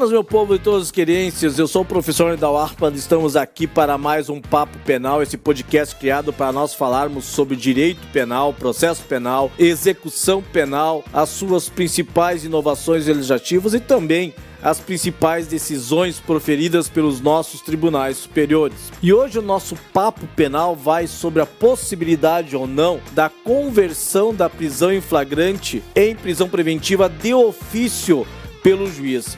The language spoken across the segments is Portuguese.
Buenas, meu povo de todas as querências. Eu sou o professor Nidal Arpand. Estamos aqui para mais um Papo Penal, esse podcast criado para nós falarmos sobre direito penal, processo penal, execução penal, as suas principais inovações legislativas e também as principais decisões proferidas pelos nossos tribunais superiores. E hoje o nosso papo penal vai sobre a possibilidade ou não da conversão da prisão em flagrante em prisão preventiva de ofício pelo juiz.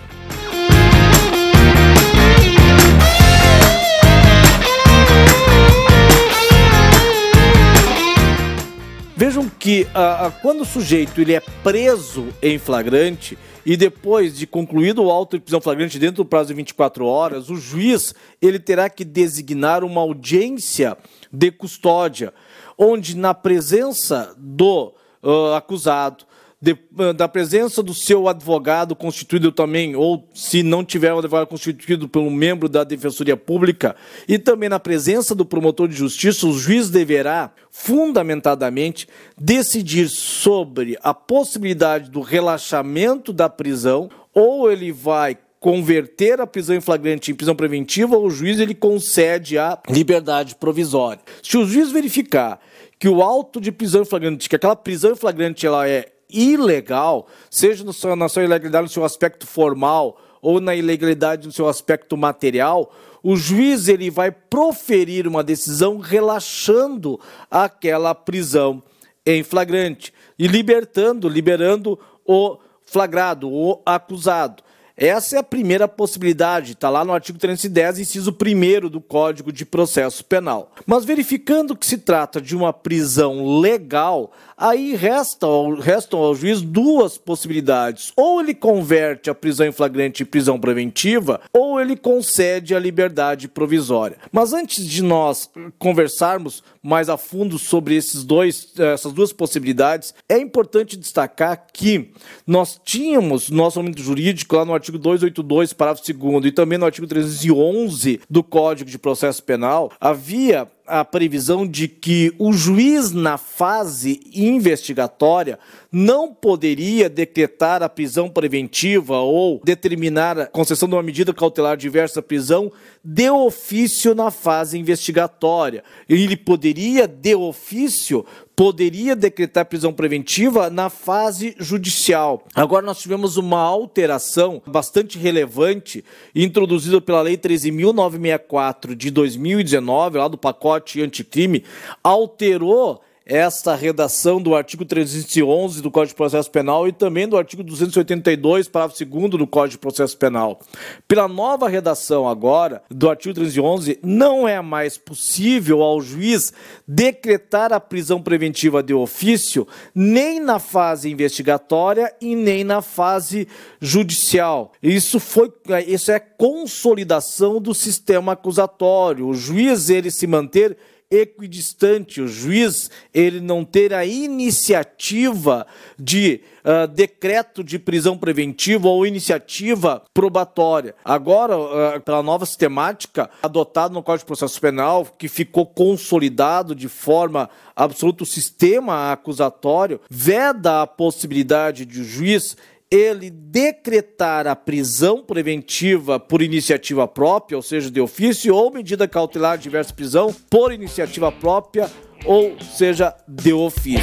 Vejam que ah, ah, quando o sujeito ele é preso em flagrante e depois de concluído o auto de prisão flagrante dentro do prazo de 24 horas, o juiz ele terá que designar uma audiência de custódia, onde na presença do uh, acusado, de, eh, da presença do seu advogado constituído também, ou se não tiver um advogado constituído pelo membro da Defensoria Pública, e também na presença do promotor de justiça, o juiz deverá, fundamentadamente, decidir sobre a possibilidade do relaxamento da prisão, ou ele vai converter a prisão em flagrante em prisão preventiva, ou o juiz ele concede a liberdade provisória. Se o juiz verificar que o auto de prisão em flagrante, que aquela prisão em flagrante ela é ilegal, seja no seu, na sua ilegalidade no seu aspecto formal ou na ilegalidade no seu aspecto material, o juiz ele vai proferir uma decisão relaxando aquela prisão em flagrante e libertando, liberando o flagrado, o acusado. Essa é a primeira possibilidade, está lá no artigo 310, inciso 1 do Código de Processo Penal. Mas verificando que se trata de uma prisão legal, aí resta restam ao juiz duas possibilidades. Ou ele converte a prisão em flagrante em prisão preventiva, ou ele concede a liberdade provisória. Mas antes de nós conversarmos mais a fundo sobre esses dois, essas duas possibilidades, é importante destacar que nós tínhamos nosso momento jurídico lá no artigo 282, parágrafo 2 e também no artigo 311 do Código de Processo Penal, havia a previsão de que o juiz, na fase investigatória, não poderia decretar a prisão preventiva ou determinar a concessão de uma medida cautelar diversa prisão de ofício na fase investigatória. Ele poderia, de ofício, poderia decretar prisão preventiva na fase judicial. Agora nós tivemos uma alteração bastante relevante introduzida pela Lei 13.964 de 2019, lá do pacote anticrime, alterou esta redação do artigo 311 do Código de Processo Penal e também do artigo 282, parágrafo 2 do Código de Processo Penal. Pela nova redação agora do artigo 311, não é mais possível ao juiz decretar a prisão preventiva de ofício nem na fase investigatória e nem na fase judicial. Isso foi isso é consolidação do sistema acusatório. O juiz ele se manter equidistante, o juiz ele não ter a iniciativa de uh, decreto de prisão preventiva ou iniciativa probatória. Agora, uh, pela nova sistemática adotada no Código de Processo Penal, que ficou consolidado de forma absoluta o sistema acusatório, veda a possibilidade de o juiz ele decretar a prisão preventiva por iniciativa própria, ou seja, de ofício, ou medida cautelar de diversa prisão por iniciativa própria, ou seja, de ofício.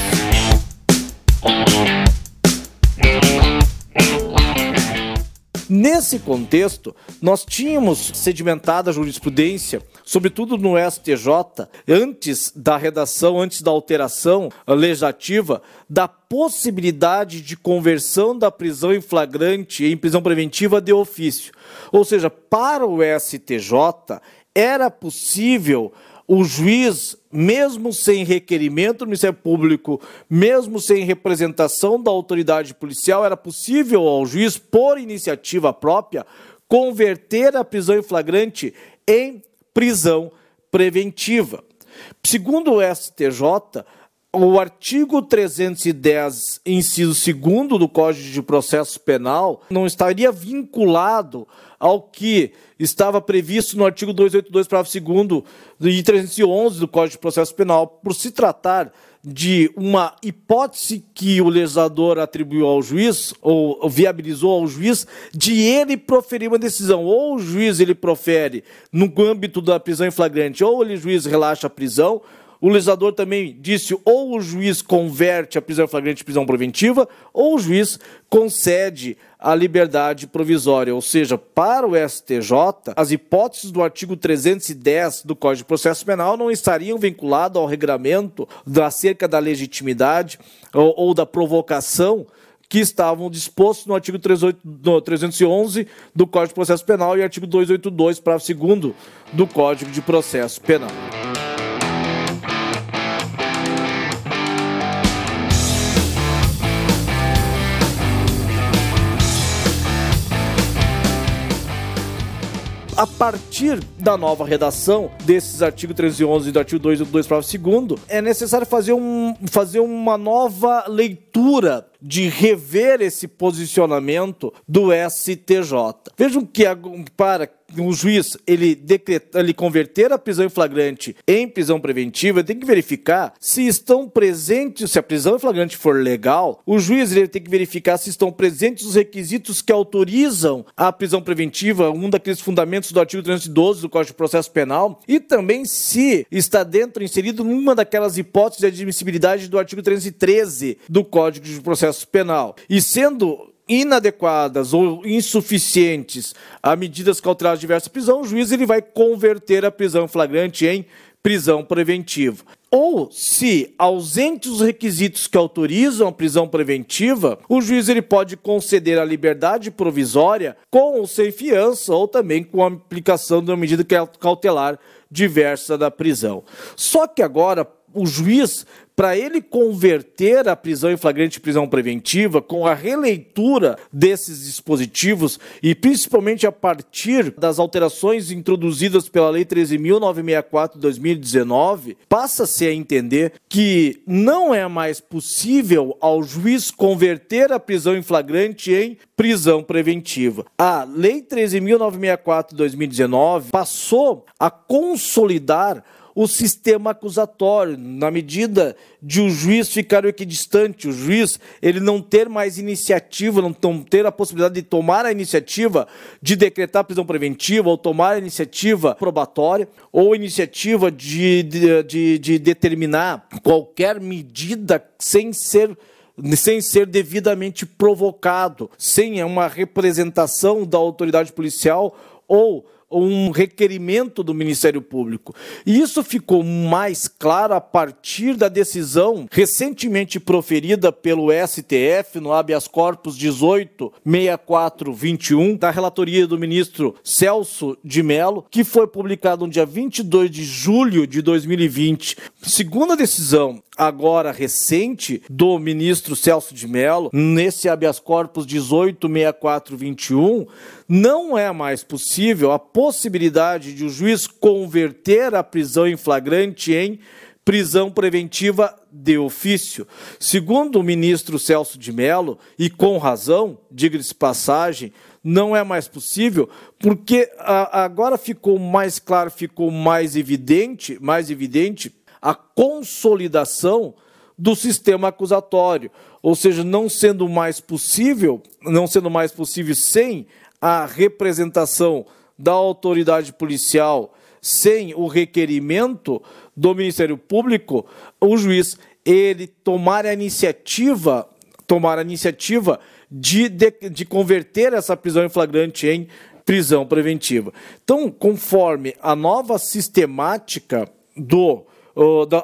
Nesse contexto, nós tínhamos sedimentada a jurisprudência, sobretudo no STJ, antes da redação, antes da alteração legislativa, da possibilidade de conversão da prisão em flagrante em prisão preventiva de ofício. Ou seja, para o STJ, era possível o juiz, mesmo sem requerimento do Ministério Público, mesmo sem representação da autoridade policial, era possível ao juiz, por iniciativa própria, converter a prisão em flagrante em prisão preventiva. Segundo o STJ, o artigo 310, inciso 2 do Código de Processo Penal, não estaria vinculado ao que estava previsto no artigo 282, parágrafo 2 e 311 do Código de Processo Penal, por se tratar de uma hipótese que o legislador atribuiu ao juiz, ou viabilizou ao juiz, de ele proferir uma decisão. Ou o juiz ele profere no âmbito da prisão em flagrante, ou o juiz relaxa a prisão, o legislador também disse ou o juiz converte a prisão flagrante em prisão preventiva, ou o juiz concede a liberdade provisória. Ou seja, para o STJ, as hipóteses do artigo 310 do Código de Processo Penal não estariam vinculadas ao regramento acerca da legitimidade ou, ou da provocação que estavam dispostos no artigo 38, no 311 do Código de Processo Penal e artigo 282, parágrafo 2 do Código de Processo Penal. A partir da nova redação desses artigos 311 e do artigo 282, parágrafo 2 é necessário fazer, um, fazer uma nova leitura de rever esse posicionamento do STJ. Vejam que para o juiz ele, decretar, ele converter a prisão em flagrante em prisão preventiva, tem que verificar se estão presentes, se a prisão em flagrante for legal, o juiz ele tem que verificar se estão presentes os requisitos que autorizam a prisão preventiva, um daqueles fundamentos do artigo 312 do Código de Processo Penal, e também se está dentro, inserido numa daquelas hipóteses de admissibilidade do artigo 313 do Código de Processo Penal. E sendo inadequadas ou insuficientes a medidas cautelares de prisão, o juiz ele vai converter a prisão flagrante em prisão preventiva. Ou, se ausentes os requisitos que autorizam a prisão preventiva, o juiz ele pode conceder a liberdade provisória com ou sem fiança, ou também com a aplicação de uma medida cautelar diversa da prisão. Só que agora o juiz para ele converter a prisão em flagrante prisão preventiva com a releitura desses dispositivos e principalmente a partir das alterações introduzidas pela Lei 13.964 de 2019, passa-se a entender que não é mais possível ao juiz converter a prisão em flagrante em prisão preventiva. A Lei 13.964 de 2019 passou a consolidar o sistema acusatório, na medida de o juiz ficar equidistante, o juiz ele não ter mais iniciativa, não ter a possibilidade de tomar a iniciativa de decretar prisão preventiva, ou tomar a iniciativa probatória, ou iniciativa de, de, de, de determinar qualquer medida sem ser sem ser devidamente provocado, sem uma representação da autoridade policial ou um requerimento do Ministério Público. E isso ficou mais claro a partir da decisão recentemente proferida pelo STF no habeas corpus 186421 da relatoria do ministro Celso de Mello, que foi publicado no dia 22 de julho de 2020. Segundo a decisão agora recente do ministro Celso de Mello, nesse habeas corpus 186421, não é mais possível a possibilidade de o juiz converter a prisão em flagrante em prisão preventiva de ofício. Segundo o ministro Celso de Mello, e com razão, diga-se passagem, não é mais possível, porque agora ficou mais claro, ficou mais evidente, mais evidente a consolidação do sistema acusatório, ou seja, não sendo mais possível, não sendo mais possível sem a representação da autoridade policial, sem o requerimento do Ministério Público, o juiz ele tomar a iniciativa, tomar a iniciativa de, de, de converter essa prisão em flagrante em prisão preventiva. Então, conforme a nova sistemática do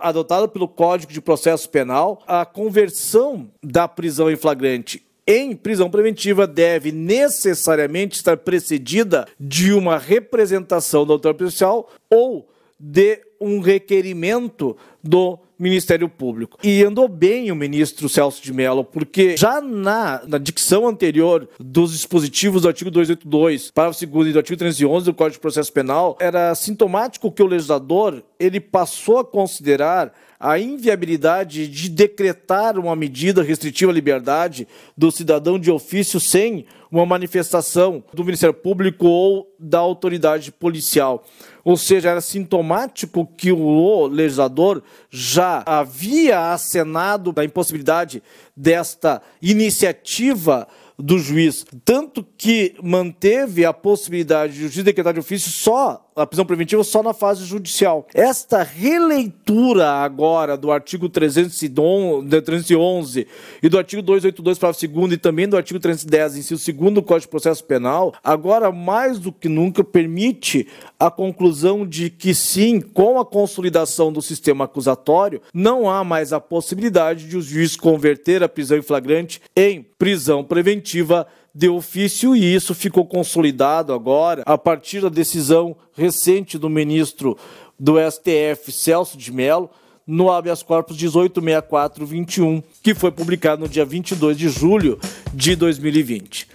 adotada pelo Código de Processo Penal, a conversão da prisão em flagrante em prisão preventiva deve necessariamente estar precedida de uma representação da autoridade policial ou de um requerimento do Ministério Público. E andou bem o ministro Celso de Mello, porque já na, na dicção anterior dos dispositivos do artigo 282, parágrafo 2 e do artigo 311 do Código de Processo Penal, era sintomático que o legislador ele passou a considerar a inviabilidade de decretar uma medida restritiva à liberdade do cidadão de ofício sem uma manifestação do Ministério Público ou da autoridade policial. Ou seja, era sintomático que o legislador já havia acenado a impossibilidade desta iniciativa do juiz, tanto que manteve a possibilidade de o juiz decretar de ofício só a prisão preventiva só na fase judicial. Esta releitura agora do artigo 311 e do artigo 282, parágrafo 2 e também do artigo 310, inciso 2 do Código de Processo Penal, agora mais do que nunca permite a conclusão de que sim, com a consolidação do sistema acusatório, não há mais a possibilidade de o juiz converter a prisão em flagrante em prisão preventiva de ofício e isso ficou consolidado agora a partir da decisão recente do ministro do STF, Celso de Mello, no habeas corpus 186421, que foi publicado no dia 22 de julho de 2020.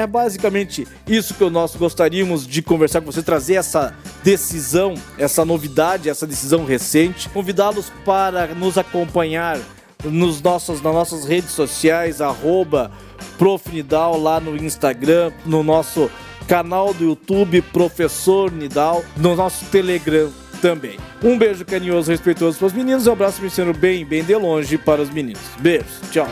É basicamente isso que nós gostaríamos de conversar com você, trazer essa decisão, essa novidade, essa decisão recente. Convidá-los para nos acompanhar nos nossos, nas nossas redes sociais, arroba lá no Instagram, no nosso canal do YouTube Professor Nidal, no nosso Telegram também. Um beijo carinhoso, respeitoso para os meninos um abraço me sendo bem, bem de longe para os meninos. Beijos, tchau.